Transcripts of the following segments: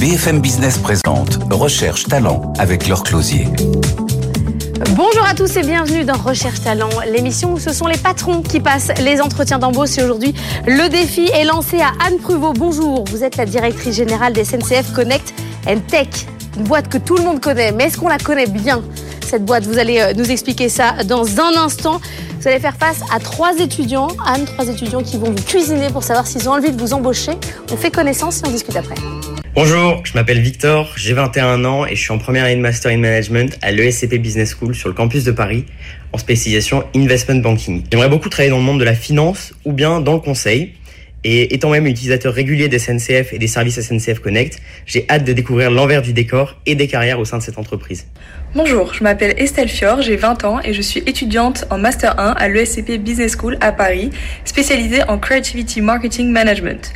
BFM Business présente Recherche Talent avec Laure Closier. Bonjour à tous et bienvenue dans Recherche Talent, l'émission où ce sont les patrons qui passent les entretiens d'embauche. Et aujourd'hui, le défi est lancé à Anne Pruvot. Bonjour, vous êtes la directrice générale des SNCF Connect Tech, une boîte que tout le monde connaît. Mais est-ce qu'on la connaît bien cette boîte? Vous allez euh, nous expliquer ça dans un instant. Vous allez faire face à trois étudiants, Anne, trois étudiants qui vont vous cuisiner pour savoir s'ils ont envie de vous embaucher. On fait connaissance et on discute après. Bonjour, je m'appelle Victor, j'ai 21 ans et je suis en première année de Master in Management à l'ESCP Business School sur le campus de Paris en spécialisation Investment Banking. J'aimerais beaucoup travailler dans le monde de la finance ou bien dans le conseil. Et étant même utilisateur régulier des SNCF et des services SNCF Connect, j'ai hâte de découvrir l'envers du décor et des carrières au sein de cette entreprise. Bonjour, je m'appelle Estelle Fior, j'ai 20 ans et je suis étudiante en Master 1 à l'ESCP Business School à Paris, spécialisée en Creativity Marketing Management.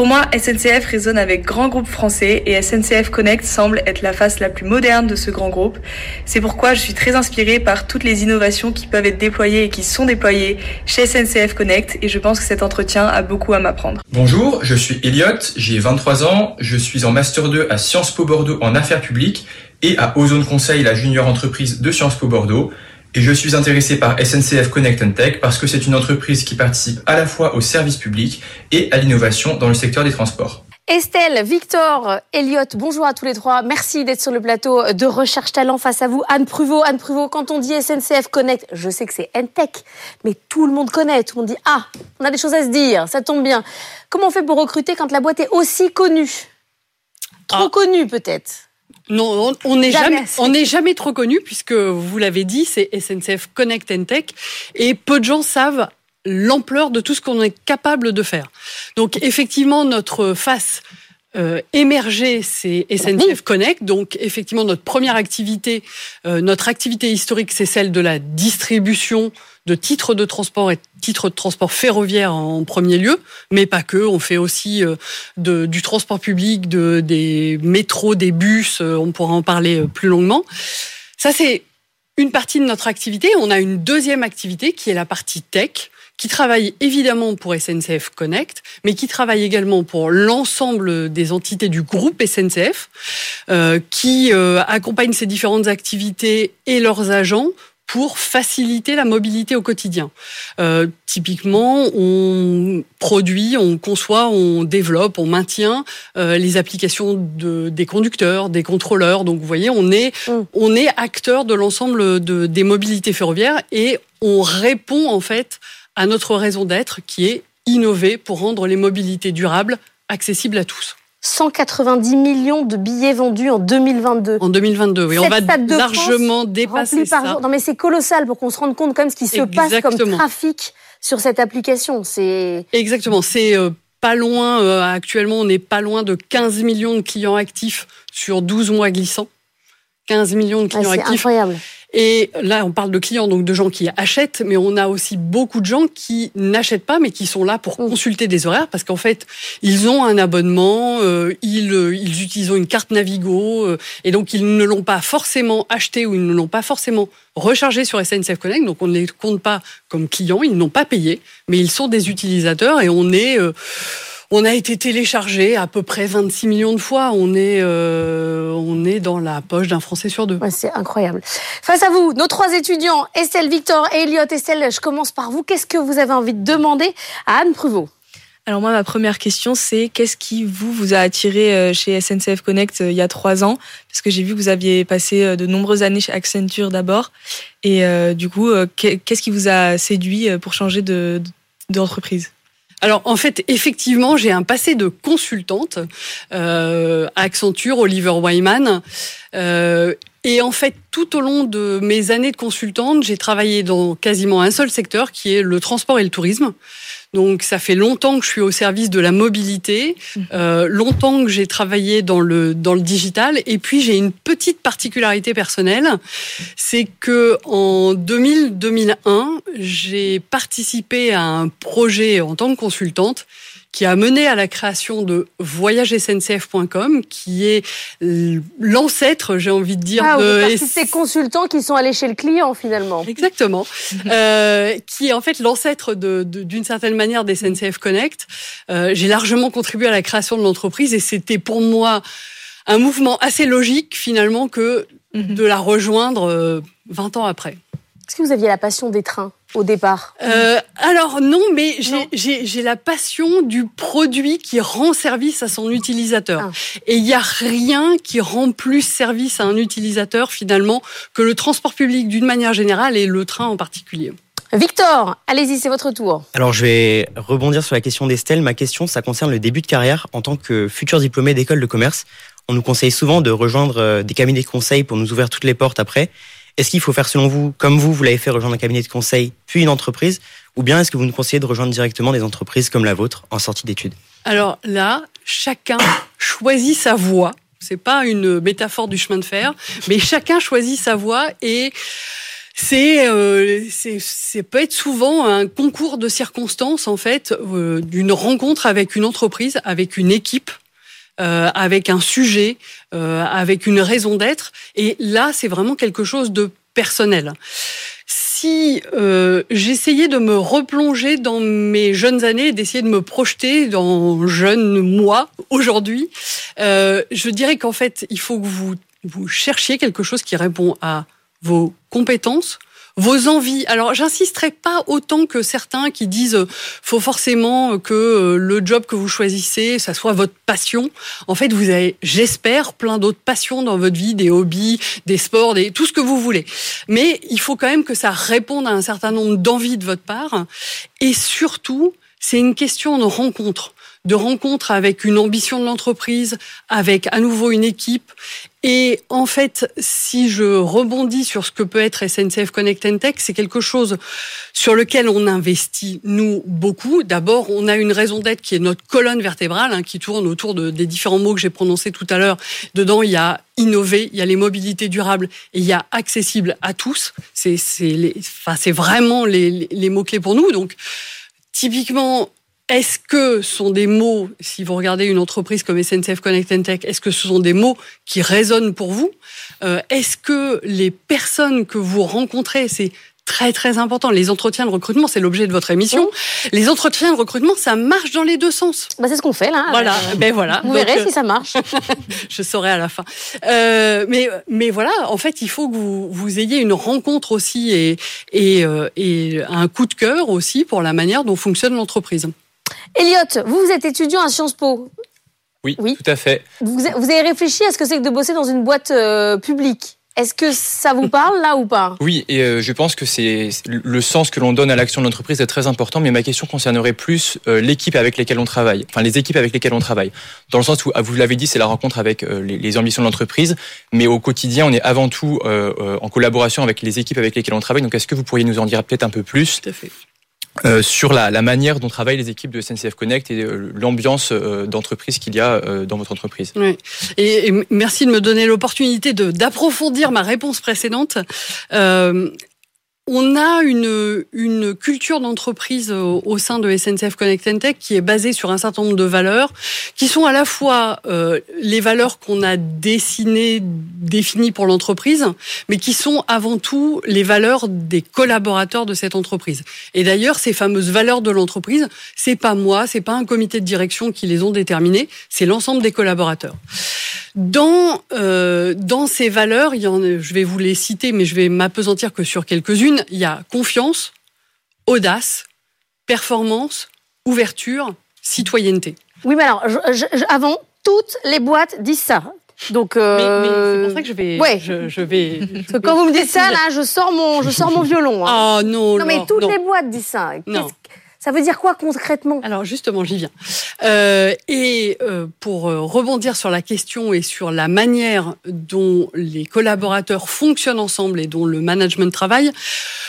Pour moi, SNCF résonne avec grands groupes français et SNCF Connect semble être la face la plus moderne de ce grand groupe. C'est pourquoi je suis très inspirée par toutes les innovations qui peuvent être déployées et qui sont déployées chez SNCF Connect et je pense que cet entretien a beaucoup à m'apprendre. Bonjour, je suis Elliot, j'ai 23 ans, je suis en Master 2 à Sciences Po Bordeaux en affaires publiques et à Ozone Conseil, la junior entreprise de Sciences Po Bordeaux. Et je suis intéressé par SNCF Connect and Tech parce que c'est une entreprise qui participe à la fois au service public et à l'innovation dans le secteur des transports. Estelle, Victor, Elliot, bonjour à tous les trois. Merci d'être sur le plateau de Recherche Talent face à vous. Anne Pruvot, Anne Pruvot, quand on dit SNCF Connect, je sais que c'est N-Tech, mais tout le monde connaît. Tout le monde dit Ah, on a des choses à se dire, ça tombe bien. Comment on fait pour recruter quand la boîte est aussi connue? Trop Ah. connue peut-être? Non, on n'est Jamais on n'est jamais trop connu puisque vous l'avez dit, c'est SNCF Connect and Tech et peu de gens savent l'ampleur de tout ce qu'on est capable de faire. Donc effectivement, notre face euh, émergée, c'est SNCF Connect. Donc effectivement, notre première activité, euh, notre activité historique, c'est celle de la distribution de titres de transport et titres de transport ferroviaire en premier lieu, mais pas que. On fait aussi euh, du transport public, de, des métros, des bus. euh, on pourra en parler euh, plus longuement. Ça, c'est une partie de notre activité. On a une deuxième activité qui est la partie tech qui travaille évidemment pour SNCF Connect, mais qui travaille également pour l'ensemble des entités du groupe SNCF, qui euh, accompagne ces différentes activités et leurs agents pour faciliter la mobilité au quotidien. Euh, typiquement, on produit, on conçoit, on développe, on maintient euh, les applications de, des conducteurs, des contrôleurs. Donc, vous voyez, on est, Mm. on est acteur de l'ensemble de, des mobilités ferroviaires et on répond en fait à notre raison d'être qui est innover pour rendre les mobilités durables accessibles à tous. 190 millions de billets vendus en 2022. En 2022, oui, on va de largement France dépasser par ça. jour. Non mais c'est colossal pour qu'on se rende compte quand même ce qui se passe comme trafic sur cette application. C'est Exactement, c'est euh, pas loin, euh, actuellement on n'est pas loin de 15 millions de clients actifs sur 12 mois glissants. 15 millions de ah, clients c'est actifs. incroyable. Et là, on parle de clients, donc de gens qui achètent, mais on a aussi beaucoup de gens qui n'achètent pas, mais qui sont là pour Mm. consulter des horaires, parce qu'en fait, ils ont un abonnement, euh, ils, euh, ils utilisent une carte Navigo, euh, et donc ils ne l'ont pas forcément acheté ou ils ne l'ont pas forcément rechargé sur SNCF Connect, donc on ne les compte pas comme clients, ils n'ont pas payé, mais ils sont des utilisateurs, et on est... euh, on a été téléchargé à peu près 26 millions de fois. On est, euh, on est dans la poche d'un Français sur deux. Ouais, c'est incroyable. Face à vous, nos trois étudiants, Estelle, Victor et Elliot. Estelle, je commence par vous. Qu'est-ce que vous avez envie de demander à Anne Pruvot? Alors moi, ma première question, c'est qu'est-ce qui vous vous a attiré euh, chez SNCF Connect euh, il y a trois ans? Parce que j'ai vu que vous aviez passé de nombreuses années chez Accenture d'abord, et euh, du coup, qu'est- qu'est-ce qui vous a séduit pour changer de de- d'entreprise? Alors en fait, effectivement, j'ai un passé de consultante euh, à Accenture, Oliver Wyman. Euh, et en fait, tout au long de mes années de consultante, j'ai travaillé dans quasiment un seul secteur, qui est le transport et le tourisme. Donc ça fait longtemps que je suis au service de la mobilité, euh, longtemps que j'ai travaillé dans le dans le digital, et puis j'ai une petite particularité personnelle, c'est que en 2000-2001, j'ai participé à un projet en tant que consultante qui a mené à la création de voyagesncf.com, qui est l'ancêtre, j'ai envie de dire, ah, de ces consultants qui sont allés chez le client finalement. Exactement, euh, qui est en fait l'ancêtre d'une de, d'une certaine manière des SNCF Connect. Euh, j'ai largement contribué à la création de l'entreprise et c'était pour moi un mouvement assez logique finalement que mhm. de la rejoindre 20 euh, ans après. Est-ce que vous aviez la passion des trains? Au départ? Euh, Alors non, mais j'ai la passion du produit qui rend service à son utilisateur. Ah. Et il n'y a rien qui rend plus service à un utilisateur finalement que le transport public d'une manière générale et le train en particulier. Victor, allez-y, c'est votre tour. Alors je vais rebondir sur la question d'Estelle. Ma question, ça concerne le début de carrière en tant que futur diplômé d'école de commerce. On nous conseille souvent de rejoindre euh, des cabinets de conseil pour nous ouvrir toutes les portes après. Est-ce qu'il faut faire selon vous, comme vous, vous l'avez fait, rejoindre un cabinet de conseil, puis une entreprise Ou bien est-ce que vous nous conseillez de rejoindre directement des entreprises comme la vôtre en sortie d'études? Alors là, chacun choisit sa voie. C'est pas une métaphore du chemin de fer, mais chacun choisit sa voie et c'est euh, c'est peut être souvent un concours de circonstances en fait euh, d'une rencontre avec une entreprise, avec une équipe euh, avec un sujet, euh, avec une raison d'être. Et là, c'est vraiment quelque chose de personnel. Si euh, j'essayais de me replonger dans mes jeunes années, d'essayer de me projeter dans jeune moi aujourd'hui, euh, je dirais qu'en fait, il faut que vous, vous cherchiez quelque chose qui répond à vos compétences, vos envies. Alors, j'insisterai pas autant que certains qui disent euh, faut forcément que euh, le job que vous choisissez, ça soit votre passion. En fait, vous avez, j'espère, plein d'autres passions dans votre vie, des hobbies, des sports, des tout ce que vous voulez. Mais il faut quand même que ça réponde à un certain nombre d'envies de votre part. Et surtout, c'est une question de rencontre de rencontre avec une ambition de l'entreprise, avec à nouveau une équipe. Et en fait, si je rebondis sur ce que peut être SNCF Connect Tech, c'est quelque chose sur lequel on investit, nous, beaucoup. D'abord, on a une raison d'être qui est notre colonne vertébrale, hein, qui tourne autour de, des différents mots que j'ai prononcés tout à l'heure. Dedans, il y a innover, il y a les mobilités durables et il y a accessible à tous. C'est enfin, vraiment les, les mots-clés pour nous. Donc, typiquement, est-ce que ce sont des mots, si vous regardez une entreprise comme SNCF Connect Tech, est-ce que ce sont des mots qui résonnent pour vous? Euh, Est-ce que les personnes que vous rencontrez, c'est très très important. Les entretiens de recrutement, c'est l'objet de votre émission. Les entretiens de recrutement, ça marche dans les deux sens. Bah, c'est ce qu'on fait là. Voilà, ben voilà. Vous verrez euh, si ça marche. je saurai à la fin. Euh, mais mais voilà, en fait, il faut que vous vous ayez une rencontre aussi et et, et un coup de cœur aussi pour la manière dont fonctionne l'entreprise. Elliot, vous, vous êtes étudiant à Sciences Po. Oui, tout à fait. Vous, avez réfléchi à ce que c'est que de bosser dans une boîte euh, publique est-ce que ça vous parle là ou pas? Oui, et euh, je pense que c'est le sens que l'on donne à l'action de l'entreprise est très important, mais ma question concernerait plus euh, l'équipe avec laquelle on travaille, enfin les équipes avec lesquelles on travaille. Dans le sens où, ah, vous l'avez dit, c'est la rencontre avec les, les, ambitions de l'entreprise, mais au quotidien, on est avant tout en collaboration avec les équipes avec lesquelles on travaille. Donc, est-ce que vous pourriez nous en dire peut-être un peu plus? Tout à fait. Euh, sur la, la, manière dont travaillent les équipes de SNCF Connect et euh, l'ambiance euh, d'entreprise qu'il y a dans votre entreprise. Oui. Et, et, merci de me donner l'opportunité d'approfondir ma réponse précédente. Euh, on a une, une culture d'entreprise au, sein de SNCF Connect Tech qui est basée sur un certain nombre de valeurs, qui sont à la fois euh, les valeurs qu'on a dessinées, définies pour l'entreprise, mais qui sont avant tout les valeurs des collaborateurs de cette entreprise. Et d'ailleurs, ces fameuses valeurs de l'entreprise, c'est pas moi, c'est pas un comité de direction qui les ont déterminées, c'est l'ensemble des collaborateurs. Dans euh, dans ces valeurs, il y en, je vais vous les citer, mais je vais m'apesantir que sur quelques-unes. Il y a confiance, audace, performance, ouverture, citoyenneté. Oui, mais alors avant, toutes les boîtes disent ça. Donc, euh... mais, c'est pour ça que je vais. Ouais. Je, vais. quand vous me dites ça, là, je sors mon, je sors mon violon. Hein. Oh non, non. mais toutes les boîtes disent ça. Non. Ça veut dire quoi concrètement? Alors justement, j'y viens. Euh, et euh, pour euh, rebondir sur la question et sur la manière dont les collaborateurs fonctionnent ensemble et dont le management travaille,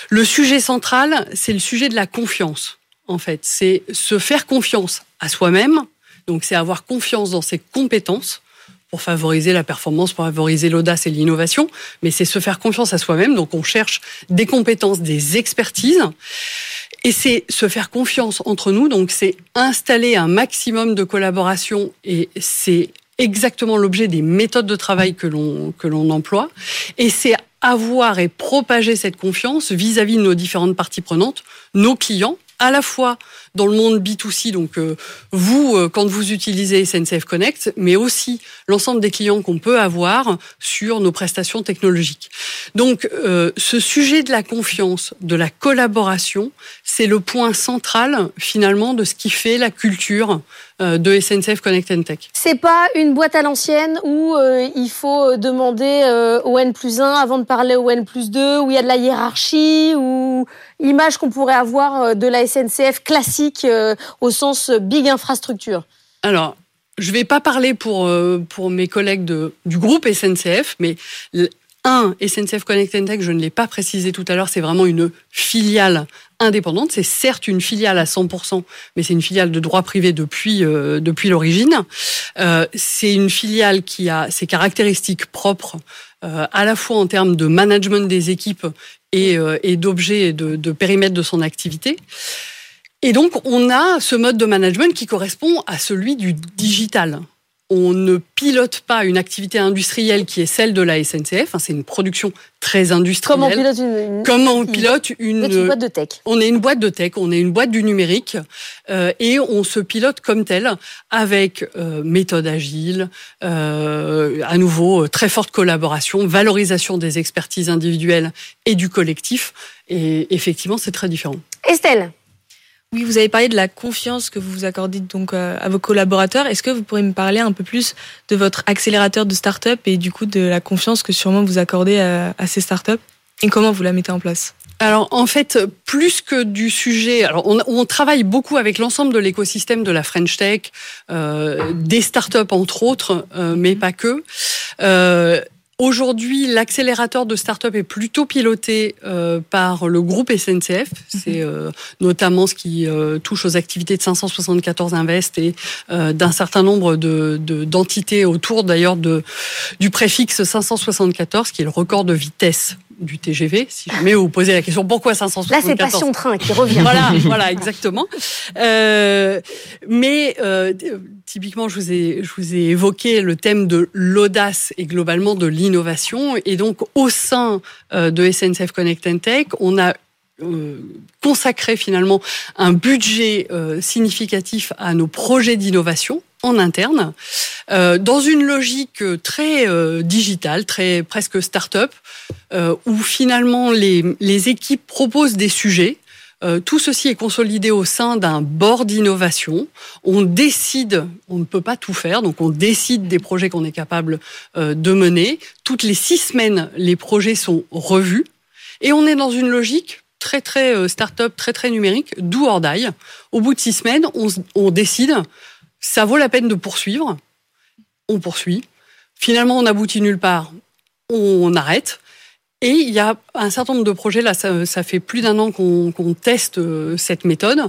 le sujet central, c'est le sujet de la confiance. En fait, c'est se faire confiance à soi-même. Donc, c'est avoir confiance dans ses compétences pour favoriser la performance, pour favoriser l'audace et l'innovation, mais c'est se faire confiance à soi-même. Donc on cherche des compétences, des expertises. Et c'est se faire confiance entre nous, donc c'est installer un maximum de collaboration et c'est exactement l'objet des méthodes de travail que l'on que l'on emploie. Et c'est avoir et propager cette confiance vis-à-vis de nos différentes parties prenantes, nos clients, à la fois dans le monde B2C, donc euh, vous, euh, quand vous utilisez SNCF Connect, mais aussi l'ensemble des clients qu'on peut avoir sur nos prestations technologiques. Donc, euh, ce sujet de la confiance, de la collaboration, c'est le point central finalement de ce qui fait la culture de SNCF Connect and Tech. C'est pas une boîte à l'ancienne où il faut demander au N plus 1 avant de parler au N plus 2, où il y a de la hiérarchie, ou image qu'on pourrait avoir de la SNCF classique euh, au sens big infrastructure Alors, je ne vais pas parler pour, euh, pour mes collègues du groupe SNCF, mais un, SNCF Connect Tech, je ne l'ai pas précisé tout à l'heure, c'est vraiment une filiale indépendante. C'est certes une filiale à 100%, mais c'est une filiale de droit privé depuis, euh, depuis l'origine. c'est une filiale qui a ses caractéristiques propres, à la fois en termes de management des équipes et, et d'objets et de périmètre de son activité. Et donc, on a ce mode de management qui correspond à celui du digital. On ne pilote pas une activité industrielle qui est celle de la SNCF. c'est une production très industrielle. Comment on pilote une, Comment on pilote une, une, boîte de tech On est une boîte de tech, on est une boîte du numérique euh, et on se pilote comme tel avec euh, méthode agile, euh, à nouveau très forte collaboration, valorisation des expertises individuelles et du collectif. Et effectivement, c'est très différent. Estelle oui, vous avez parlé de la confiance que vous accordez donc euh, à vos collaborateurs. Est-ce que vous pourriez me parler un peu plus de votre accélérateur de start-up et du coup de la confiance que sûrement vous accordez à, ces start-up et comment vous la mettez en place? Alors en fait, plus que du sujet, alors on, travaille beaucoup avec l'ensemble de l'écosystème de la French Tech, euh, des startups entre autres, euh, mais pas que. Euh, Aujourd'hui, l'accélérateur de start-up est plutôt piloté euh, par le groupe SNCF. C'est euh, notamment ce qui euh, touche aux activités de 574 Invest et d'un certain nombre de d'entités autour d'ailleurs de du préfixe 574, qui est le record de vitesse du TGV, si jamais vous posez la question pourquoi 574 Là, c'est Passion Train qui revient. voilà, voilà, exactement. Euh, mais euh, typiquement, je vous, ai, je vous ai évoqué le thème de l'audace et globalement de l'innovation. Et donc, au sein euh, de SNCF Connect and Tech, on a euh, consacré finalement un budget euh, significatif à nos projets d'innovation en interne, euh, dans une logique très digitale, très presque start-up, où finalement les, les, équipes proposent des sujets. tout ceci est consolidé au sein d'un board d'innovation. On décide, on ne peut pas tout faire, donc on décide des projets qu'on est capable de mener. Toutes les six semaines, les projets sont revus. Et on est dans une logique très très euh, start-up, très très numérique, d'où or Au bout de six semaines, on, on décide, ça vaut la peine de poursuivre. On poursuit. Finalement, on aboutit nulle part. On arrête. Et il y a un certain nombre de projets, là, ça, fait plus d'un an qu'on teste euh, cette méthode.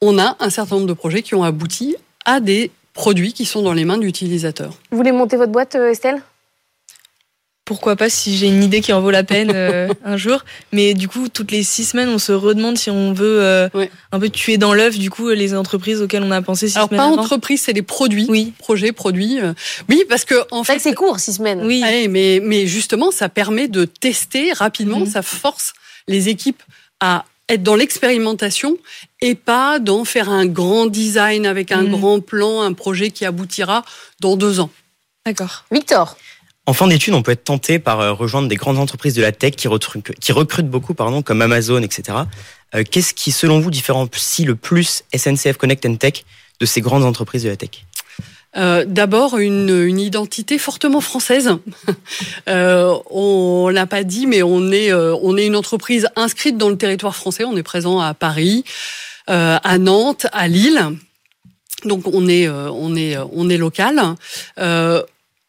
On a un certain nombre de projets qui ont abouti à des produits qui sont dans les mains d'utilisateurs. Vous voulez monter votre boîte, euh, Estelle? Pourquoi pas si j'ai une idée qui en vaut la peine euh, un jour. Mais du coup, toutes les six semaines, on se redemande si on veut euh, un peu tuer dans l'œuf, du coup, les entreprises auxquelles on a pensé six Alors, semaines. Alors, pas entreprise, c'est les produits. Oui. Projets, produits. Euh. Oui, parce que, en fait. c'est court, six semaines. Oui. mais, mais justement, ça permet de tester rapidement, mhm. ça force les équipes à être dans l'expérimentation et pas d'en faire un grand design avec un mhm. grand plan, un projet qui aboutira dans deux ans. D'accord. Victor en fin d'études, on peut être tenté par euh, rejoindre des grandes entreprises de la tech qui recrutent, qui recrutent beaucoup, pardon, comme Amazon, etc. Euh, qu'est-ce qui, selon vous, différencie le plus SNCF Connect and Tech de ces grandes entreprises de la tech? Euh, D'abord, une, identité fortement française. euh, on l'a pas dit, mais on est, une entreprise inscrite dans le territoire français. On est présent à Paris, à Nantes, à Lille. Donc on est local.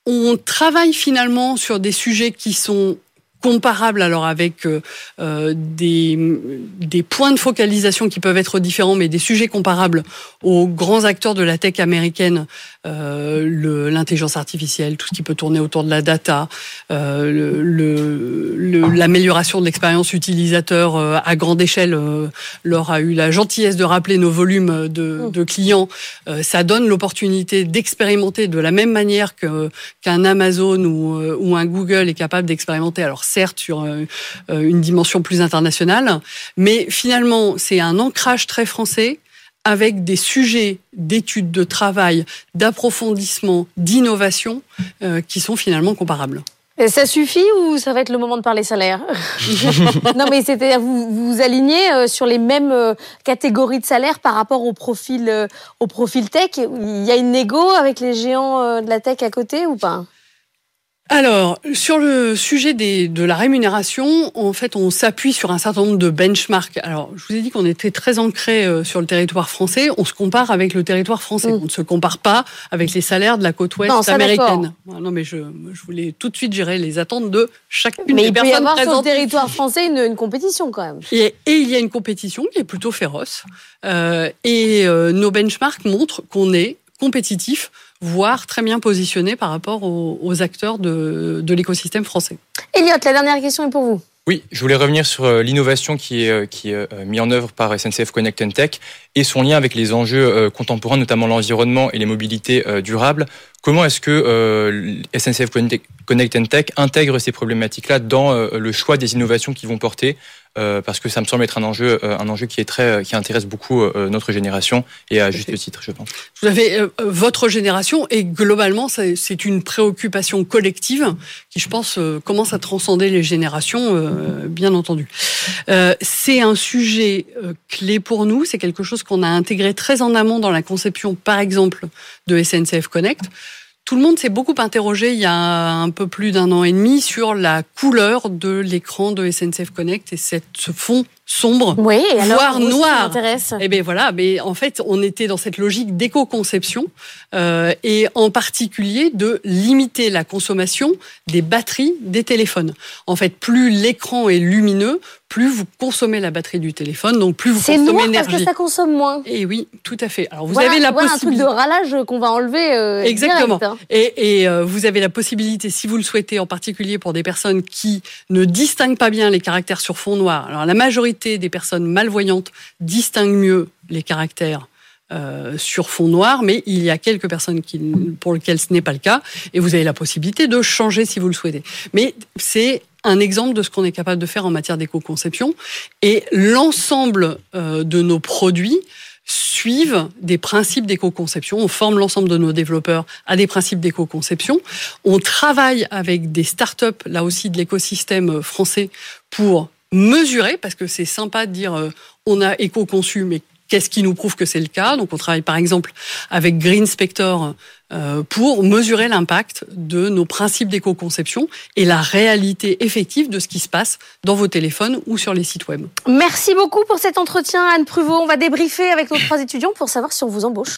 On travaille finalement sur des sujets qui sont comparables alors avec euh, euh, des, des points de focalisation qui peuvent être différents, mais des sujets comparables aux grands acteurs de la tech américaine euh, l'intelligence artificielle, tout ce qui peut tourner autour de la data, euh, l'amélioration de l'expérience utilisateur euh, à grande échelle. Euh, Laure a eu la gentillesse de rappeler nos volumes de, mmh. de clients. ça donne l'opportunité d'expérimenter de la même manière qu'un Amazon ou, ou, un Google est capable d'expérimenter. Alors certes sur une dimension plus internationale, mais finalement c'est un ancrage très français avec des sujets d'études, de travail, d'approfondissement, d'innovation euh, qui sont finalement comparables. Et ça suffit ou ça va être le moment de parler salaire Non, mais c'est-à-dire vous vous alignez euh, sur les mêmes euh, catégories de salaire par rapport au profil, au profil tech. Il y a une négo avec les géants de la tech à côté ou pas? Alors, sur le sujet des, de la rémunération, en fait, on s'appuie sur un certain nombre de benchmarks. Alors, je vous ai dit qu'on était très ancré euh, sur le territoire français. On se compare avec le territoire français. Mm. On ne se compare pas avec les salaires de la côte ouest américaine. Non, mais je, je, voulais tout de suite gérer les attentes de chacune mais des personnes présentes. Mais il peut y avoir sur le territoire français une, une, compétition quand même. Et, et, il y a une compétition qui est plutôt féroce. Euh, et euh, nos benchmarks montrent qu'on est compétitif voire très bien positionné par rapport aux, acteurs de, de l'écosystème français. Elliot, la dernière question est pour vous. Oui, je voulais revenir sur euh, l'innovation qui est, euh, qui est euh, mise en œuvre par SNCF Connect and Tech et son lien avec les enjeux contemporains, notamment l'environnement et les mobilités durables. Comment est-ce que SNCF Connect and Tech intègre ces problématiques-là dans le choix des innovations qu'ils vont porter parce que ça me semble être un enjeu, euh, un enjeu qui est très, qui intéresse beaucoup euh, notre génération et à juste titre, je pense. Vous avez votre génération et globalement, c'est une préoccupation collective qui, je pense, commence à transcender les générations, bien entendu. c'est un sujet clé pour nous. C'est quelque chose qu'on a intégré très en amont dans la conception, par exemple, de SNCF Connect. Tout le monde s'est beaucoup interrogé il y a un peu plus d'un an et demi sur la couleur de l'écran de SNCF Connect et cette, ce fond sombre, oui, voire noir. Et eh bien voilà, mais en fait, on était dans cette logique d'éco-conception euh, et en particulier de limiter la consommation des batteries des téléphones. En fait, plus l'écran est lumineux, plus vous consommez la batterie du téléphone, donc plus vous consommez l'énergie. parce que ça consomme moins. Et oui, tout à fait. Alors vous avez la voilà possibilité. un truc de ralage qu'on va enlever. Euh, Exactement. Direct, hein. Et, et euh, vous avez la possibilité, si vous le souhaitez, en particulier pour des personnes qui ne distinguent pas bien les caractères sur fond noir. Alors la majorité des personnes malvoyantes distinguent mieux les caractères euh, sur fond noir, mais il y a quelques personnes qui, pour lesquelles ce n'est pas le cas, et vous avez la possibilité de changer si vous le souhaitez. Mais c'est un exemple de ce qu'on est capable de faire en matière d'éco-conception, et l'ensemble euh, de nos produits suivent des principes d'éco-conception. On forme l'ensemble de nos développeurs à des principes d'éco-conception. On travaille avec des startups, là aussi de l'écosystème français, pour mesurer, parce que c'est sympa de dire euh, on a éco-conçu, mais qu'est-ce qui nous prouve que c'est le cas Donc on travaille par exemple avec Green Spector euh, pour mesurer l'impact de nos principes d'éco-conception et la réalité effective de ce qui se passe dans vos téléphones ou sur les sites web. Merci beaucoup pour cet entretien, Anne Pruvot. On va débriefer avec nos trois étudiants pour savoir si on vous embauche.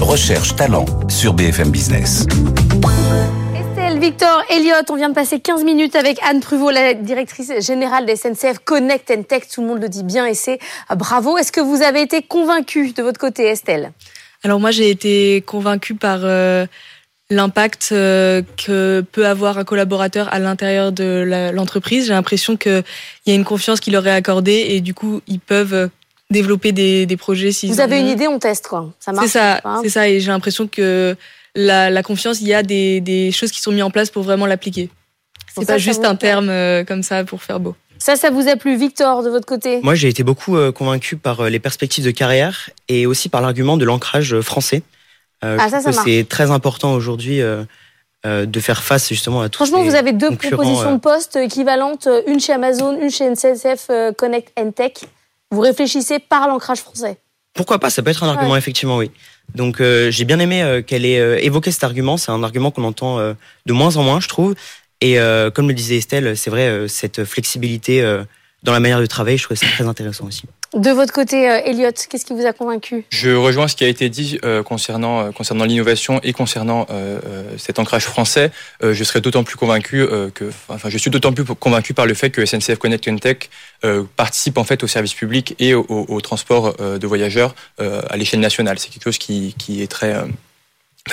Recherche talent sur BFM Business. Victor, Elliot, on vient de passer 15 minutes avec Anne Pruvot, la directrice générale des SNCF Connect and Tech. Tout le monde le dit bien et c'est euh, bravo. Est-ce que vous avez été convaincue de votre côté, Estelle? Alors moi, j'ai été convaincue par euh, l'impact euh, que peut avoir un collaborateur à l'intérieur de l'entreprise. J'ai l'impression qu'il y a une confiance qui leur est accordée et du coup, ils peuvent développer des, projets. Vous avez une idée, on teste quoi. Ça marche. C'est ça, c'est ça. Et j'ai l'impression que la, confiance, il y a des, choses qui sont mises en place pour vraiment l'appliquer. C'est pas juste un terme euh, comme ça pour faire beau. Ça, ça vous a plu, Victor, de votre côté? Moi, j'ai été beaucoup euh, convaincu par euh, les perspectives de carrière et aussi par l'argument de l'ancrage français. ah, ça, ça c'est très important aujourd'hui de faire face justement à tout Franchement, vous avez deux propositions de poste équivalentes, une chez Amazon, une chez NCSF Connect and Tech. Vous réfléchissez par l'ancrage français Pourquoi pas Ça peut être un argument, effectivement, oui. Donc euh, j'ai bien aimé euh, qu'elle ait euh, évoqué cet argument. C'est un argument qu'on entend de moins en moins, je trouve. Et comme le disait Estelle, c'est vrai, cette flexibilité dans la manière de travailler, je trouve ça très intéressant aussi. De votre côté, euh, Elliot, qu'est-ce qui vous a convaincu? Je rejoins ce qui a été dit euh, concernant euh, concernant l'innovation et concernant cet ancrage français. je serais d'autant plus convaincu que, enfin, je suis d'autant plus convaincu par le fait que SNCF Connect and Tech participe en fait au service public et au, transport de voyageurs à l'échelle nationale. C'est quelque chose qui, qui est très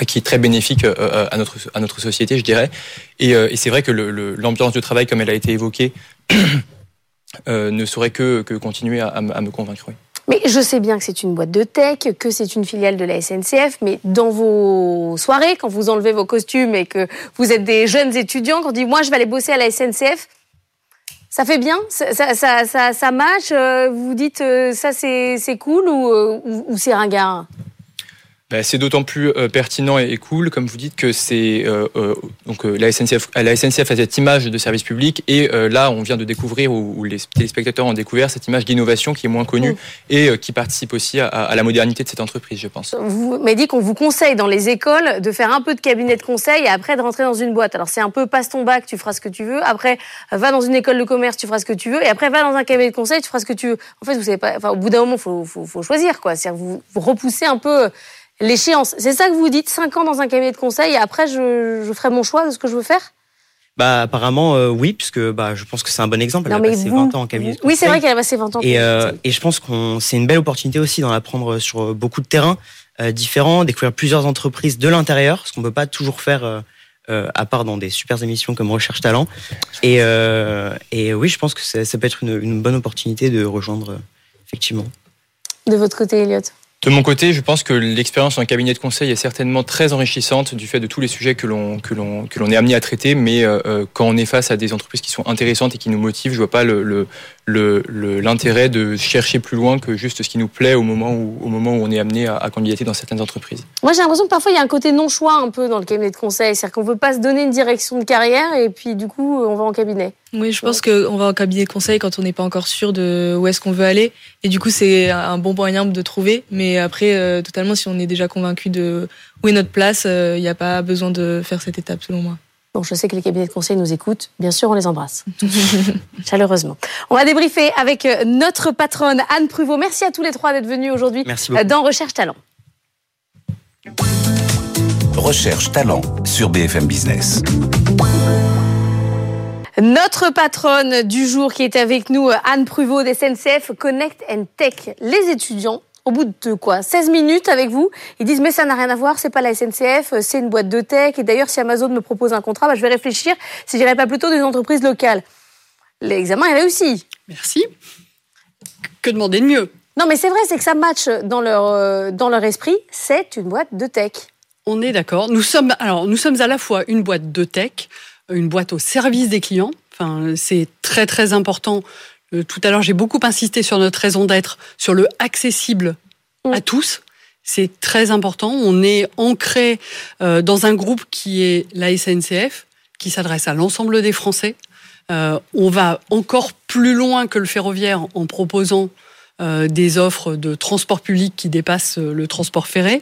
qui est très bénéfique à notre à notre société, je dirais. Et, et c'est vrai que l'ambiance de travail, comme elle a été évoquée, ne saurait que, que continuer à, me convaincre. Oui. Mais je sais bien que c'est une boîte de tech, que c'est une filiale de la SNCF, mais dans vos soirées, quand vous enlevez vos costumes et que vous êtes des jeunes étudiants, quand on dit moi je vais aller bosser à la SNCF, ça fait bien? Ça, ça, ça, match euh, Vous dites euh, ça c'est cool euh, ou, ou c'est ringard? Bah, c'est d'autant plus euh, pertinent et, cool, comme vous dites, que c'est euh, euh, donc la SNCF, la SNCF a cette image de service public et là, on vient de découvrir ou, les téléspectateurs ont découvert cette image d'innovation qui est moins connue et qui participe aussi à, la modernité de cette entreprise, je pense. Vous m'avez dit qu'on vous conseille dans les écoles de faire un peu de cabinet de conseil et après de rentrer dans une boîte. Alors c'est un peu passe ton bac, tu feras ce que tu veux. Après, va dans une école de commerce, tu feras ce que tu veux. Et après, va dans un cabinet de conseil, tu feras ce que tu veux. En fait, vous savez pas. Enfin, au bout d'un moment, faut, faut, faut choisir quoi. C'est-à-dire vous, vous repoussez un peu l'échéance. C'est ça que vous dites, 5 ans dans un cabinet de conseil et après je, je ferai mon choix de ce que je veux faire? Bah apparemment euh, oui puisque bah je pense que c'est un bon exemple. Elle a passé 20 ans en cabinet. De conseil. Oui c'est vrai qu'elle a passé 20 ans. Et, euh, et je pense qu'on c'est une belle opportunité aussi d'en apprendre sur beaucoup de terrains euh, différents, découvrir plusieurs entreprises de l'intérieur, ce qu'on peut pas toujours faire euh, à part dans des super émissions comme Recherche Talent. Et, et oui je pense que ça, ça peut être une, une bonne opportunité de rejoindre effectivement. De votre côté Elliot de mon côté, je pense que l'expérience en cabinet de conseil est certainement très enrichissante du fait de tous les sujets que l'on que l'on que l'on est amené à traiter. Mais euh, euh, quand on est face à des entreprises qui sont intéressantes et qui nous motivent, je vois pas le, le l'intérêt de chercher plus loin que juste ce qui nous plaît au moment où, au moment où on est amené à, à candidater dans certaines entreprises. Moi, j'ai l'impression que parfois il y a un côté non-choix un peu dans le cabinet de conseil. C'est-à-dire qu'on veut pas se donner une direction de carrière et puis du coup, on va en cabinet. Oui, je pense qu'on va en cabinet de conseil quand on n'est pas encore sûr de où est-ce qu'on veut aller. Et du coup, c'est un bon moyen de trouver. Mais après, euh, totalement, si on est déjà convaincu de où est notre place, euh, il n'y a pas besoin de faire cette étape, selon moi. Bon, je sais que les cabinets de conseil nous écoutent. Bien sûr, on les embrasse. Chaleureusement. On va débriefer avec euh, notre patronne Anne Pruvot. Merci à tous les trois d'être venus aujourd'hui euh, dans Recherche Talent. Recherche Talent sur BFM Business. Notre patronne du jour qui est avec nous, euh, Anne Pruvot des SNCF Connect and Tech. Les étudiants au bout de quoi 16 minutes avec vous, ils disent mais ça n'a rien à voir, c'est pas la SNCF, c'est une boîte de tech. Et d'ailleurs, si Amazon me propose un contrat, bah, je vais réfléchir si j'irais pas plutôt des entreprises locales. L'examen est réussi. Merci. Que demander de mieux? Non, mais c'est vrai, c'est que ça match dans leur, euh, dans leur esprit. C'est une boîte de tech. On est d'accord. Nous sommes, alors, nous sommes à la fois une boîte de tech, une boîte au service des clients. Enfin, c'est très très important euh, tout à l'heure, j'ai beaucoup insisté sur notre raison d'être, sur le accessible à mm. tous. C'est très important. On est ancré euh, dans un groupe qui est la SNCF, qui s'adresse à l'ensemble des Français. Euh, on va encore plus loin que le ferroviaire en proposant des offres de transport public qui dépassent le transport ferré.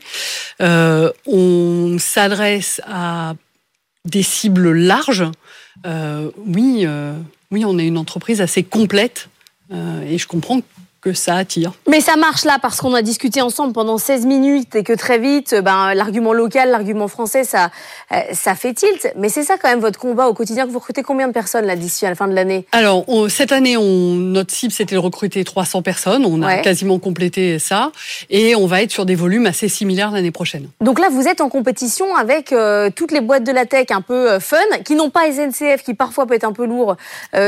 on s'adresse à des cibles larges. oui oui, on est une entreprise assez complète euh, et je comprends que ça attire. Mais ça marche là parce qu'on a discuté ensemble pendant 16 minutes et que très vite, ben, l'argument local, l'argument français, ça, euh, ça fait tilt. Mais c'est ça quand même votre combat au quotidien. Vous recrutez combien de personnes là d'ici à la fin de l'année? Alors, cette année, on, notre cible, c'était de recruter 300 personnes. On a quasiment complété ça. Et on va être sur des volumes assez similaires l'année prochaine. Donc là, vous êtes en compétition avec euh, toutes les boîtes de la tech un peu euh, fun, qui n'ont pas SNCF, qui parfois peut être un peu lourd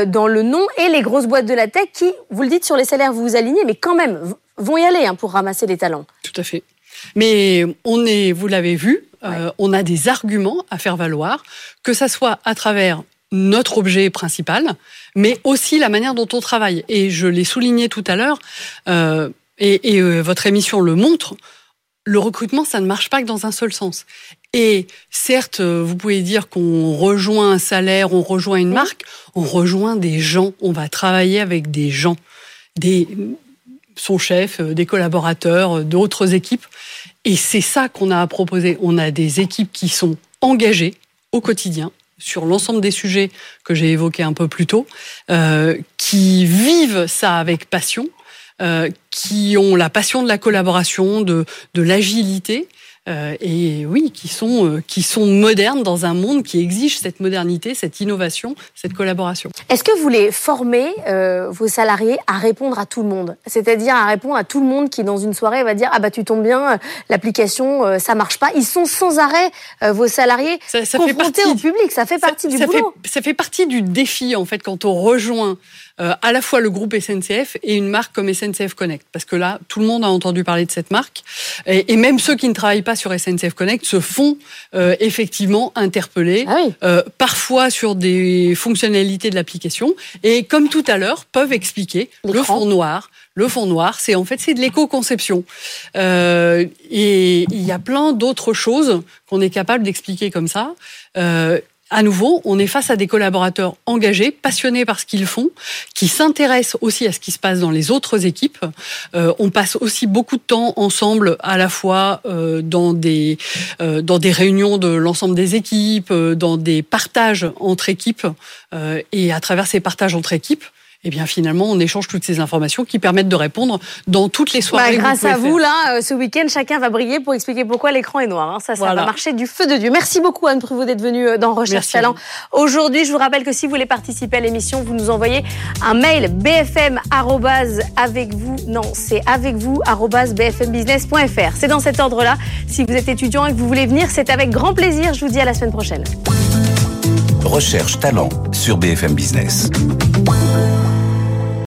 dans le nom, et les grosses boîtes de la tech qui, vous le dites, sur les salaires, vous mais quand même, vont y aller hein, pour ramasser les talents. Tout à fait. Mais on est, vous l'avez vu, euh, on a des arguments à faire valoir, que ça soit à travers notre objet principal, mais aussi la manière dont on travaille. Et je l'ai souligné tout à l'heure, euh, et, euh, votre émission le montre, le recrutement, ça ne marche pas que dans un seul sens. Et certes, vous pouvez dire qu'on rejoint un salaire, on rejoint une marque, on rejoint des gens, on va travailler avec des gens des, son chef, euh, des collaborateurs, euh, d'autres équipes. Et c'est ça qu'on a à proposer. On a des équipes qui sont engagées au quotidien sur l'ensemble des sujets que j'ai évoqués un peu plus tôt, euh, qui vivent ça avec passion, qui ont la passion de la collaboration, de, de l'agilité, euh, et oui, qui sont, euh, qui sont modernes dans un monde qui exige cette modernité, cette innovation, cette collaboration. Est-ce que vous voulez former euh, vos salariés à répondre à tout le monde? C'est-à-dire à répondre à tout le monde qui, dans une soirée, va dire Ah bah tu tombes bien, l'application, ça marche pas. Ils sont sans arrêt, vos salariés, ça, ça confrontés au public. Ça fait partie du boulot. ça fait partie du défi, en fait, quand on rejoint euh, à la fois le groupe SNCF et une marque comme SNCF Connect. Parce que là, tout le monde a entendu parler de cette marque. Et, même ceux qui ne travaillent pas sur SNCF Connect se font euh, effectivement interpeller, ah euh, parfois sur des fonctionnalités de l'application. Et comme tout à l'heure, peuvent expliquer le fond noir. Le fond noir, c'est en fait c'est de l'éco-conception. et il y a plein d'autres choses qu'on est capable d'expliquer comme ça à nouveau, on est face à des collaborateurs engagés, passionnés par ce qu'ils font, qui s'intéressent aussi à ce qui se passe dans les autres équipes. Euh, on passe aussi beaucoup de temps ensemble, à la fois euh, dans des euh, dans des réunions de l'ensemble des équipes, dans des partages entre équipes, et à travers ces partages entre équipes, eh bien finalement, on échange toutes ces informations qui permettent de répondre dans toutes les soirées. Bah, grâce à vous, là, euh, ce week-end, chacun va briller pour expliquer pourquoi l'écran est noir. Hein. Ça, ça va marcher du feu de Dieu. Merci beaucoup, Anne Pruvot, d'être venue euh, dans Recherche Talent. Aujourd'hui, je vous rappelle que si vous voulez participer à l'émission, vous nous envoyez un mail bfm avec vous. Non, c'est avec vous bfmbusiness.fr. C'est dans cet ordre-là. Si vous êtes étudiant et que vous voulez venir, c'est avec grand plaisir. Je vous dis à la semaine prochaine. Recherche Talent sur BFM Business.